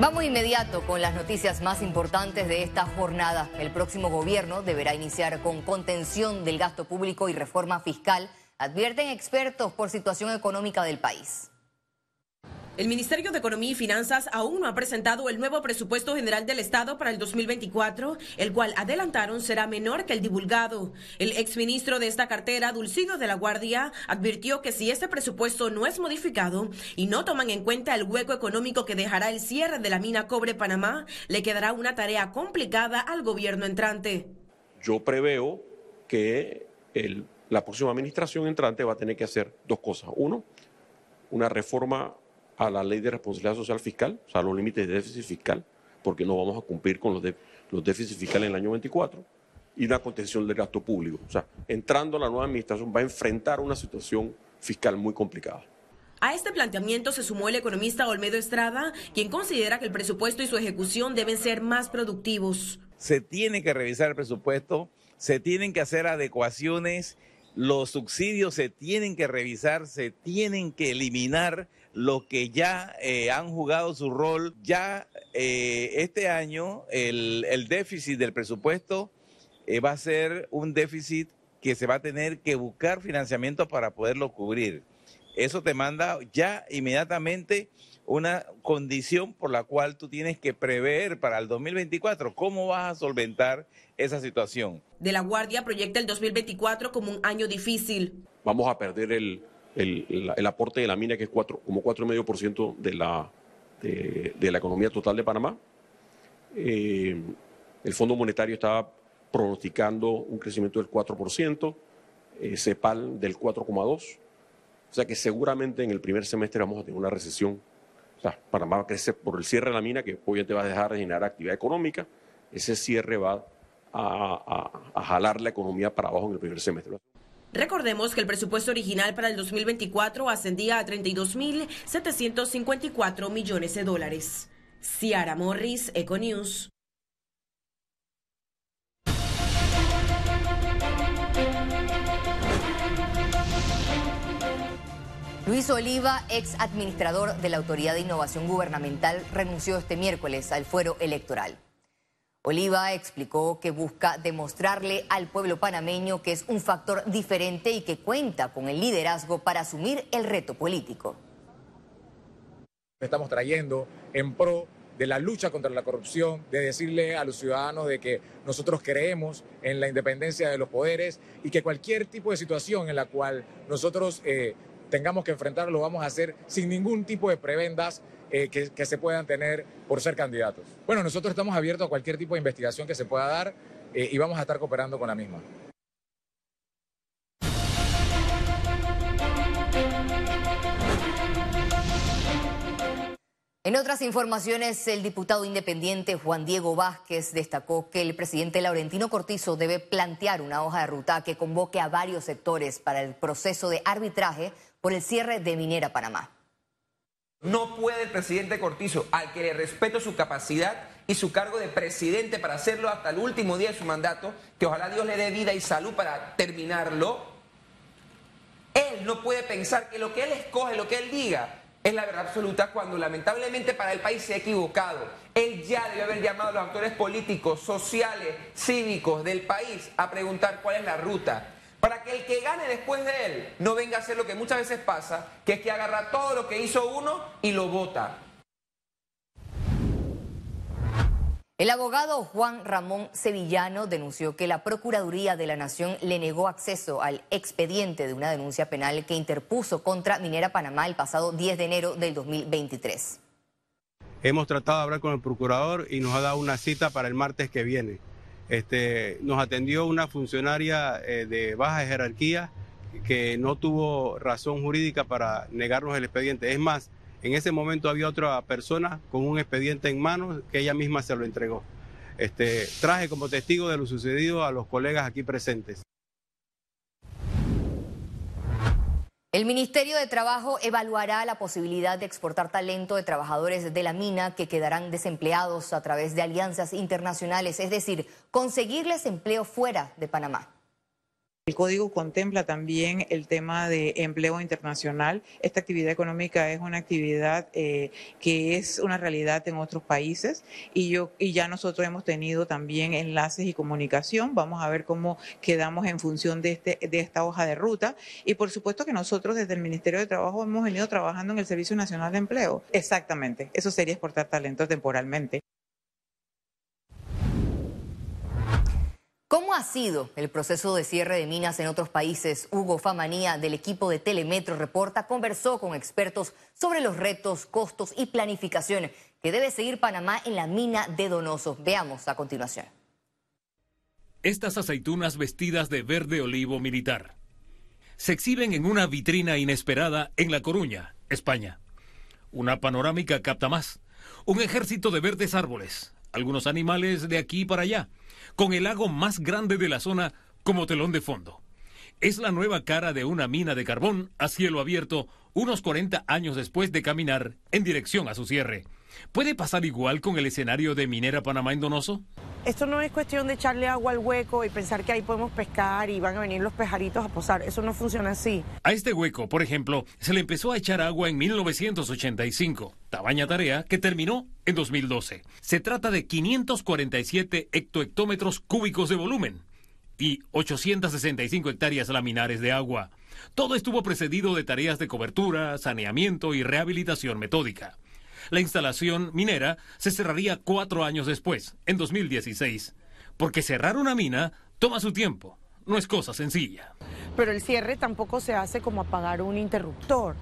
Vamos inmediato con las noticias más importantes de esta jornada. El próximo gobierno deberá iniciar con contención del gasto público y reforma fiscal, advierten expertos por situación económica del país. El Ministerio de Economía y Finanzas aún no ha presentado el nuevo presupuesto general del Estado para el 2024, el cual adelantaron será menor que el divulgado. El exministro de esta cartera, Dulcido de la Guardia, advirtió que si este presupuesto no es modificado y no toman en cuenta el hueco económico que dejará el cierre de la mina Cobre Panamá, le quedará una tarea complicada al gobierno entrante. Yo preveo que la próxima administración entrante va a tener que hacer dos cosas. Uno, una reforma a la ley de responsabilidad social fiscal, o sea, los límites de déficit fiscal, porque no vamos a cumplir con los, los déficits fiscales en el año 24, y una contención del gasto público. O sea, entrando la nueva administración va a enfrentar una situación fiscal muy complicada. A este planteamiento se sumó el economista Olmedo Estrada, quien considera que el presupuesto y su ejecución deben ser más productivos. Se tiene que revisar el presupuesto, se tienen que hacer adecuaciones, los subsidios se tienen que revisar, se tienen que eliminar los que ya eh, han jugado su rol. Ya eh, este año el, déficit del presupuesto eh, va a ser un déficit que se va a tener que buscar financiamiento para poderlo cubrir. Eso te manda ya inmediatamente una condición por la cual tú tienes que prever para el 2024 cómo vas a solventar esa situación. De la Guardia proyecta el 2024 como un año difícil. Vamos a perder el, el, aporte de la mina, que es cuatro, como 4,5% de la, de, la economía total de Panamá. Eh, el Fondo Monetario estaba pronosticando un crecimiento del 4%, eh, CEPAL del 4,2%. O sea que seguramente en el primer semestre vamos a tener una recesión. O sea, Panamá va a crecer por el cierre de la mina, que obviamente va a dejar de generar actividad económica. Ese cierre va a, a jalar la economía para abajo en el primer semestre. Recordemos que el presupuesto original para el 2024 ascendía a 32.754 millones de dólares. Ciara Morris, Econews. Luis Oliva, ex administrador de la Autoridad de Innovación Gubernamental, renunció este miércoles al fuero electoral. Oliva explicó que busca demostrarle al pueblo panameño que es un factor diferente y que cuenta con el liderazgo para asumir el reto político. Estamos trayendo en pro de la lucha contra la corrupción, de decirle a los ciudadanos de que nosotros creemos en la independencia de los poderes y que cualquier tipo de situación en la cual nosotros eh, tengamos que enfrentarlo lo vamos a hacer sin ningún tipo de prebendas eh, que, se puedan tener por ser candidatos. Bueno, nosotros estamos abiertos a cualquier tipo de investigación que se pueda dar eh, y vamos a estar cooperando con la misma. En otras informaciones, el diputado independiente Juan Diego Vázquez destacó que el presidente Laurentino Cortizo debe plantear una hoja de ruta que convoque a varios sectores para el proceso de arbitraje por el cierre de Minera Panamá. No puede el presidente Cortizo, al que le respeto su capacidad y su cargo de presidente para hacerlo hasta el último día de su mandato, que ojalá Dios le dé vida y salud para terminarlo, él no puede pensar que lo que él escoge, lo que él diga, es la verdad absoluta cuando lamentablemente para el país se ha equivocado. Él ya debe haber llamado a los actores políticos, sociales, cívicos del país a preguntar cuál es la ruta para que el que gane después de él no venga a hacer lo que muchas veces pasa, que es que agarra todo lo que hizo uno y lo vota. El abogado Juan Ramón Sevillano denunció que la Procuraduría de la Nación le negó acceso al expediente de una denuncia penal que interpuso contra Minera Panamá el pasado 10 de enero del 2023. Hemos tratado de hablar con el procurador y nos ha dado una cita para el martes que viene. Este, nos atendió una funcionaria eh, de baja jerarquía que no tuvo razón jurídica para negarnos el expediente. Es más, en ese momento había otra persona con un expediente en manos que ella misma se lo entregó. Este, traje como testigo de lo sucedido a los colegas aquí presentes. El Ministerio de Trabajo evaluará la posibilidad de exportar talento de trabajadores de la mina que quedarán desempleados a través de alianzas internacionales, es decir, conseguirles empleo fuera de Panamá. El código contempla también el tema de empleo internacional. Esta actividad económica es una actividad eh, que es una realidad en otros países y, yo, y ya nosotros hemos tenido también enlaces y comunicación. Vamos a ver cómo quedamos en función de, este, de esta hoja de ruta. Y por supuesto que nosotros desde el Ministerio de Trabajo hemos venido trabajando en el Servicio Nacional de Empleo. Exactamente. Eso sería exportar talento temporalmente. ¿Cómo ha sido el proceso de cierre de minas en otros países? Hugo Famanía del equipo de Telemetro Reporta conversó con expertos sobre los retos, costos y planificación que debe seguir Panamá en la mina de Donoso. Veamos a continuación. Estas aceitunas vestidas de verde olivo militar se exhiben en una vitrina inesperada en La Coruña, España. Una panorámica capta más. Un ejército de verdes árboles, algunos animales de aquí para allá con el lago más grande de la zona como telón de fondo. Es la nueva cara de una mina de carbón a cielo abierto unos 40 años después de caminar en dirección a su cierre. ¿Puede pasar igual con el escenario de Minera Panamá en Donoso? Esto no es cuestión de echarle agua al hueco y pensar que ahí podemos pescar y van a venir los pejaritos a posar. Eso no funciona así. A este hueco, por ejemplo, se le empezó a echar agua en 1985. Tabaña tarea que terminó en 2012. Se trata de 547 hectohectómetros cúbicos de volumen y 865 hectáreas laminares de agua. Todo estuvo precedido de tareas de cobertura, saneamiento y rehabilitación metódica. La instalación minera se cerraría cuatro años después, en 2016, porque cerrar una mina toma su tiempo, no es cosa sencilla. Pero el cierre tampoco se hace como apagar un interruptor.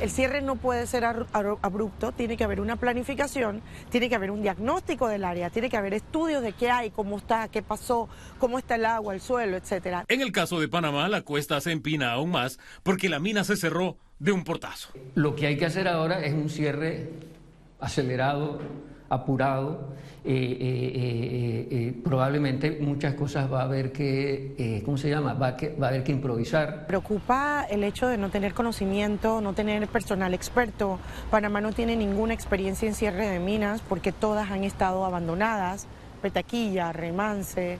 El cierre no puede ser abrupto, tiene que haber una planificación, tiene que haber un diagnóstico del área, tiene que haber estudios de qué hay, cómo está, qué pasó, cómo está el agua, el suelo, etcétera. En el caso de Panamá, la cuesta se empina aún más porque la mina se cerró de un portazo. Lo que hay que hacer ahora es un cierre acelerado, apurado. Eh, eh, eh, probablemente muchas cosas va a haber que, ¿cómo se llama? Va a, que, va a haber que improvisar. Preocupa el hecho de no tener conocimiento, no tener personal experto. Panamá no tiene ninguna experiencia en cierre de minas porque todas han estado abandonadas. Petaquilla, Remance,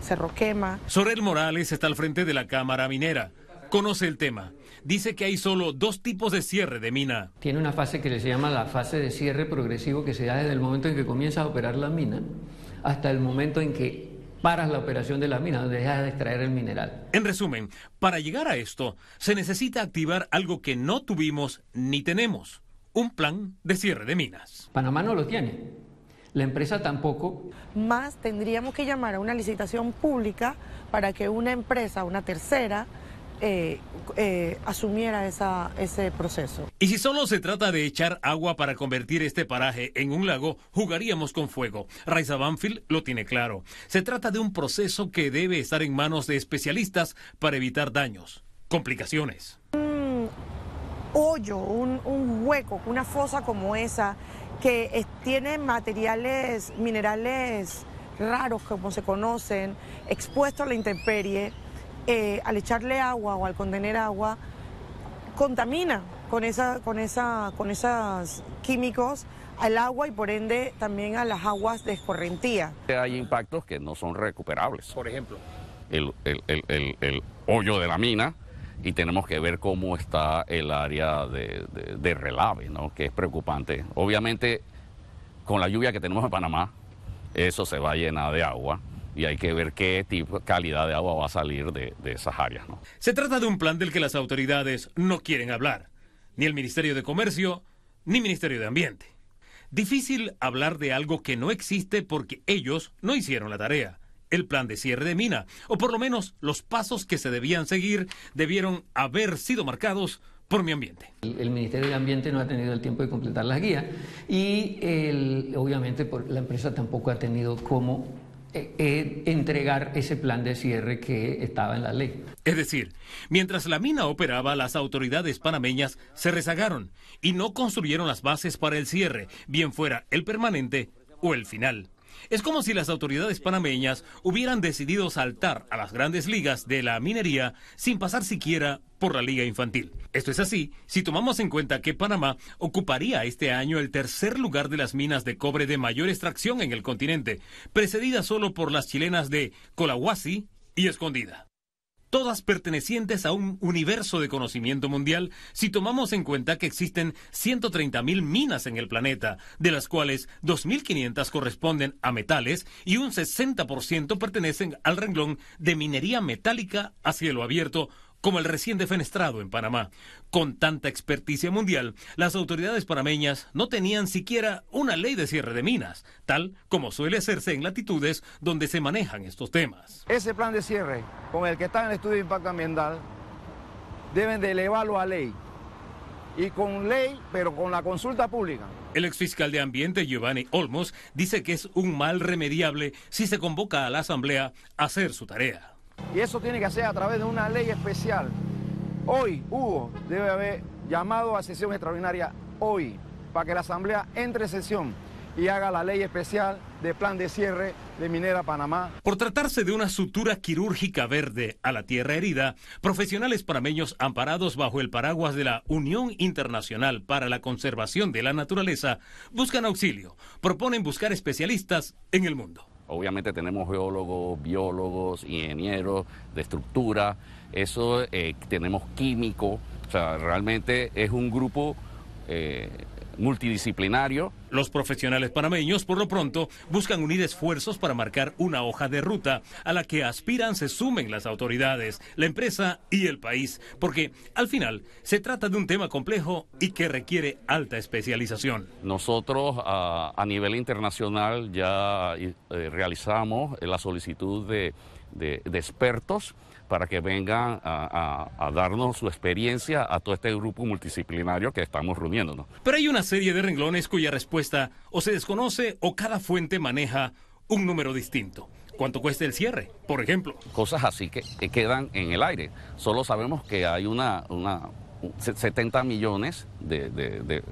Cerro Quema. Sorel Morales está al frente de la Cámara Minera. Conoce el tema dice que hay solo dos tipos de cierre de mina. Tiene una fase que se llama la fase de cierre progresivo que se da desde el momento en que comienza a operar la mina hasta el momento en que paras la operación de la mina, donde dejas de extraer el mineral. En resumen, para llegar a esto, se necesita activar algo que no tuvimos ni tenemos, un plan de cierre de minas. Panamá no lo tiene. La empresa tampoco. Más tendríamos que llamar a una licitación pública para que una empresa, una tercera, eh, eh, asumiera esa, ese proceso. Y si solo se trata de echar agua para convertir este paraje en un lago, jugaríamos con fuego. Raiza Banfield lo tiene claro. Se trata de un proceso que debe estar en manos de especialistas para evitar daños, complicaciones. Un hoyo, un, un hueco, una fosa como esa, que tiene materiales, minerales raros como se conocen, expuestos a la intemperie, eh, al echarle agua o al contener agua, contamina con, esa, con, esa, con esos químicos al agua y por ende también a las aguas de escorrentía. Hay impactos que no son recuperables. Por ejemplo. El, hoyo de la mina y tenemos que ver cómo está el área de, de relave, ¿no? que es preocupante. Obviamente, con la lluvia que tenemos en Panamá, eso se va a llenar de agua y hay que ver qué tipo, calidad de agua va a salir de, esas áreas. ¿no? Se trata de un plan del que las autoridades no quieren hablar, ni el Ministerio de Comercio, ni Ministerio de Ambiente. Difícil hablar de algo que no existe porque ellos no hicieron la tarea. El plan de cierre de mina, o por lo menos los pasos que se debían seguir, debieron haber sido marcados por mi ambiente. El, Ministerio de Ambiente no ha tenido el tiempo de completar las guías y obviamente la empresa tampoco ha tenido cómo entregar ese plan de cierre que estaba en la ley. Es decir, mientras la mina operaba, las autoridades panameñas se rezagaron y no construyeron las bases para el cierre, bien fuera el permanente o el final. Es como si las autoridades panameñas hubieran decidido saltar a las grandes ligas de la minería sin pasar siquiera por la liga infantil. Esto es así si tomamos en cuenta que Panamá ocuparía este año el tercer lugar de las minas de cobre de mayor extracción en el continente, precedida solo por las chilenas de Colahuasi y Escondida todas pertenecientes a un universo de conocimiento mundial si tomamos en cuenta que existen 130.000 minas en el planeta, de las cuales 2.500 corresponden a metales y un 60% pertenecen al renglón de minería metálica a cielo abierto como el recién defenestrado en Panamá. Con tanta experticia mundial, las autoridades panameñas no tenían siquiera una ley de cierre de minas, tal como suele hacerse en latitudes donde se manejan estos temas. Ese plan de cierre con el que está en el estudio de impacto ambiental deben de elevarlo a ley. Y con ley, pero con la consulta pública. El exfiscal de Ambiente, Giovanni Olmos, dice que es un mal remediable si se convoca a la Asamblea a hacer su tarea. Y eso tiene que hacer a través de una ley especial. Hoy, Hugo, debe haber llamado a sesión extraordinaria hoy para que la Asamblea entre en sesión y haga la ley especial de plan de cierre de Minera Panamá. Por tratarse de una sutura quirúrgica verde a la tierra herida, profesionales panameños amparados bajo el paraguas de la Unión Internacional para la Conservación de la Naturaleza buscan auxilio, proponen buscar especialistas en el mundo. Obviamente tenemos geólogos, biólogos, ingenieros de estructura, eso eh, tenemos químicos, o sea, realmente es un grupo eh, multidisciplinario. Los profesionales panameños, por lo pronto, buscan unir esfuerzos para marcar una hoja de ruta a la que aspiran se sumen las autoridades, la empresa y el país, porque al final se trata de un tema complejo y que requiere alta especialización. Nosotros a, nivel internacional ya eh, realizamos la solicitud de expertos para que vengan a, darnos su experiencia a todo este grupo multidisciplinario que estamos reuniéndonos. Pero hay una serie de renglones cuya respuesta o se desconoce o cada fuente maneja un número distinto. ¿Cuánto cuesta el cierre, por ejemplo? Cosas así que, quedan en el aire. Solo sabemos que hay una, una 70 millones de,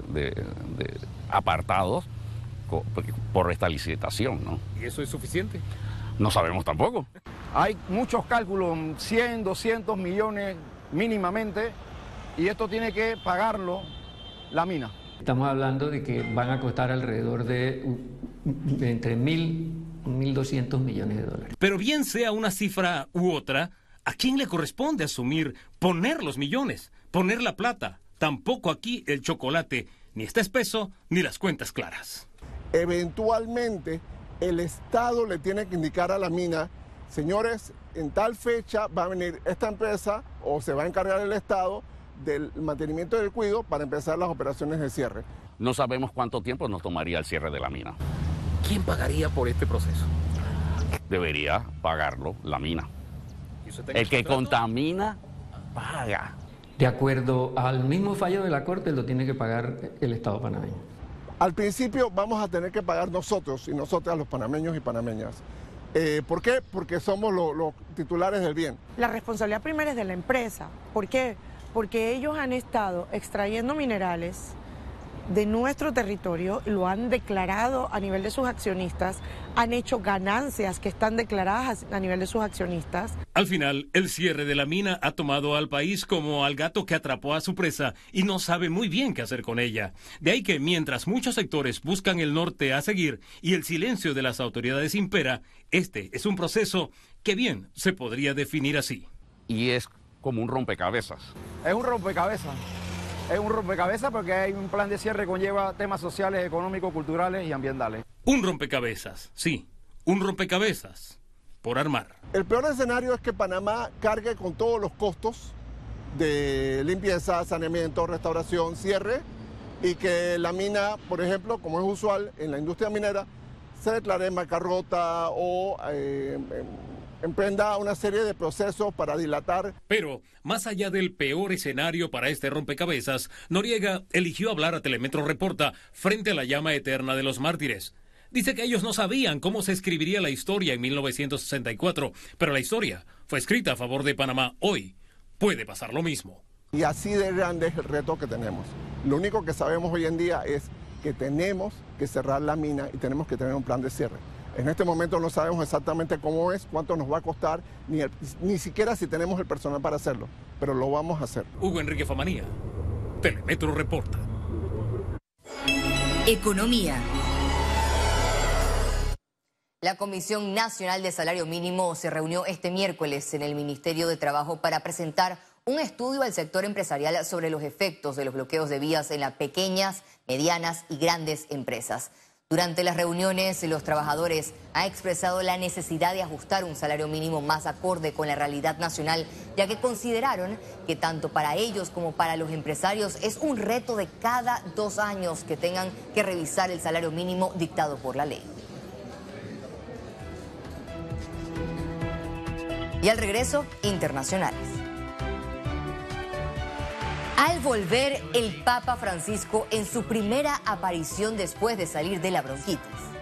apartados por esta licitación, ¿no? ¿Y eso es suficiente? No sabemos tampoco. Hay muchos cálculos, 100, 200 millones mínimamente, y esto tiene que pagarlo la mina. Estamos hablando de que van a costar alrededor de, entre mil y 1.200 millones de dólares. Pero bien sea una cifra u otra, ¿a quién le corresponde asumir poner los millones, poner la plata? Tampoco aquí el chocolate ni está espeso ni las cuentas claras. Eventualmente el Estado le tiene que indicar a la mina señores, en tal fecha va a venir esta empresa o se va a encargar el Estado del mantenimiento del cuido para empezar las operaciones de cierre. No sabemos cuánto tiempo nos tomaría el cierre de la mina. ¿Quién pagaría por este proceso? Debería pagarlo la mina. El que contamina, paga. De acuerdo al mismo fallo de la Corte, lo tiene que pagar el Estado panameño. Al principio vamos a tener que pagar nosotros y nosotras los panameños y panameñas. Eh, ¿Por qué? Porque somos los titulares del bien. La responsabilidad primera es de la empresa. ¿Por qué? Porque ellos han estado extrayendo minerales de nuestro territorio, lo han declarado a nivel de sus accionistas, han hecho ganancias que están declaradas a nivel de sus accionistas. Al final, el cierre de la mina ha tomado al país como al gato que atrapó a su presa y no sabe muy bien qué hacer con ella. De ahí que mientras muchos sectores buscan el norte a seguir y el silencio de las autoridades impera, este es un proceso que bien se podría definir así. Y es como un rompecabezas. Es un rompecabezas es un rompecabezas porque hay un plan de cierre que conlleva temas sociales, económicos, culturales y ambientales. Un rompecabezas, sí, un rompecabezas por armar. El peor escenario es que Panamá cargue con todos los costos de limpieza, saneamiento, restauración, cierre y que la mina, por ejemplo, como es usual en la industria minera, se declare en bancarrota o eh, emprenda una serie de procesos para dilatar. Pero, más allá del peor escenario para este rompecabezas, Noriega eligió hablar a Telemetro Reporta frente a la llama eterna de los mártires. Dice que ellos no sabían cómo se escribiría la historia en 1964, pero la historia fue escrita a favor de Panamá hoy. Puede pasar lo mismo. Y así de grande es el reto que tenemos. Lo único que sabemos hoy en día es que tenemos que cerrar la mina y tenemos que tener un plan de cierre. En este momento no sabemos exactamente cómo es, cuánto nos va a costar, ni, ni siquiera si tenemos el personal para hacerlo, pero lo vamos a hacer. Hugo Enrique Famanía, Telemetro Reporta. Economía. La Comisión Nacional de Salario Mínimo se reunió este miércoles en el Ministerio de Trabajo para presentar un estudio al sector empresarial sobre los efectos de los bloqueos de vías en las pequeñas, medianas y grandes empresas. Durante las reuniones, los trabajadores han expresado la necesidad de ajustar un salario mínimo más acorde con la realidad nacional, ya que consideraron que tanto para ellos como para los empresarios es un reto de cada dos años que tengan que revisar el salario mínimo dictado por la ley. Y al regreso, internacionales. Al volver el Papa Francisco en su primera aparición después de salir de la bronquitis.